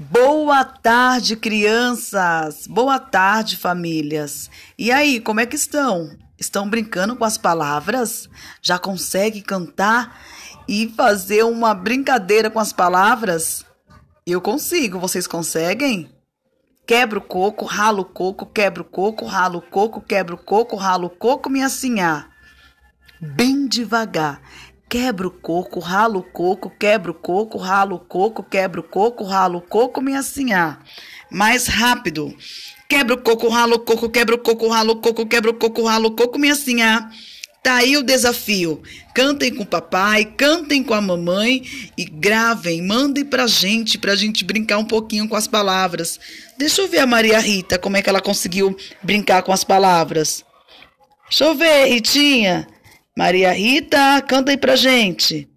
Boa tarde, crianças! Boa tarde, famílias! E aí, como é que estão? Estão brincando com as palavras? Já consegue cantar e fazer uma brincadeira com as palavras? Eu consigo, vocês conseguem? Quebra o coco, ralo o coco, quebra o coco, ralo o coco, quebra o coco, ralo o coco, minha sinhá. Bem devagar. Quebra o coco, ralo o coco, quebra o coco, ralo o coco, quebra o coco, ralo o coco, minha sinhá. Mais rápido. Quebra o coco, ralo o coco, quebra o coco, ralo o coco, quebra o coco, ralo o coco, minha sinhá. Tá aí o desafio. Cantem com o papai, cantem com a mamãe e gravem, mandem pra gente, pra gente brincar um pouquinho com as palavras. Deixa eu ver a Maria Rita, como é que ela conseguiu brincar com as palavras. Deixa eu ver, Ritinha. Maria Rita, canta aí pra gente.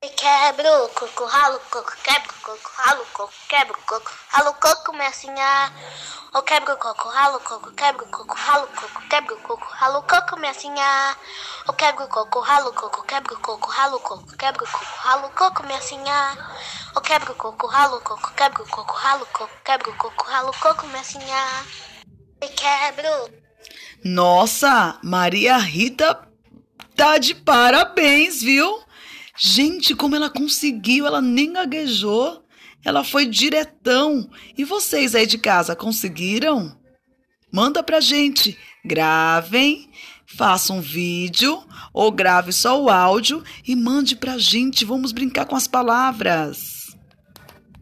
Quebra o coco, ralo o coco, quebra o coco, ralo o coco, quebra o coco, ralo o coco, senhora. O quebra o coco, ralo o coco, quebra o coco, ralo o coco, quebra o coco, ralo o coco, senhora. O quebra o coco, ralo o coco, quebra o coco, ralo o coco, quebra o coco, ralo o coco, senhora. O quebra o coco, ralo o coco, quebra o coco, ralo o coco, quebra o coco, ralo o coco, minha senhora. Quebra o Nossa, Maria Rita tá de parabéns, viu? Gente, como ela conseguiu, ela nem gaguejou, ela foi diretão. E vocês aí de casa conseguiram? Manda pra gente, gravem, faça um vídeo ou grave só o áudio e mande pra gente. Vamos brincar com as palavras.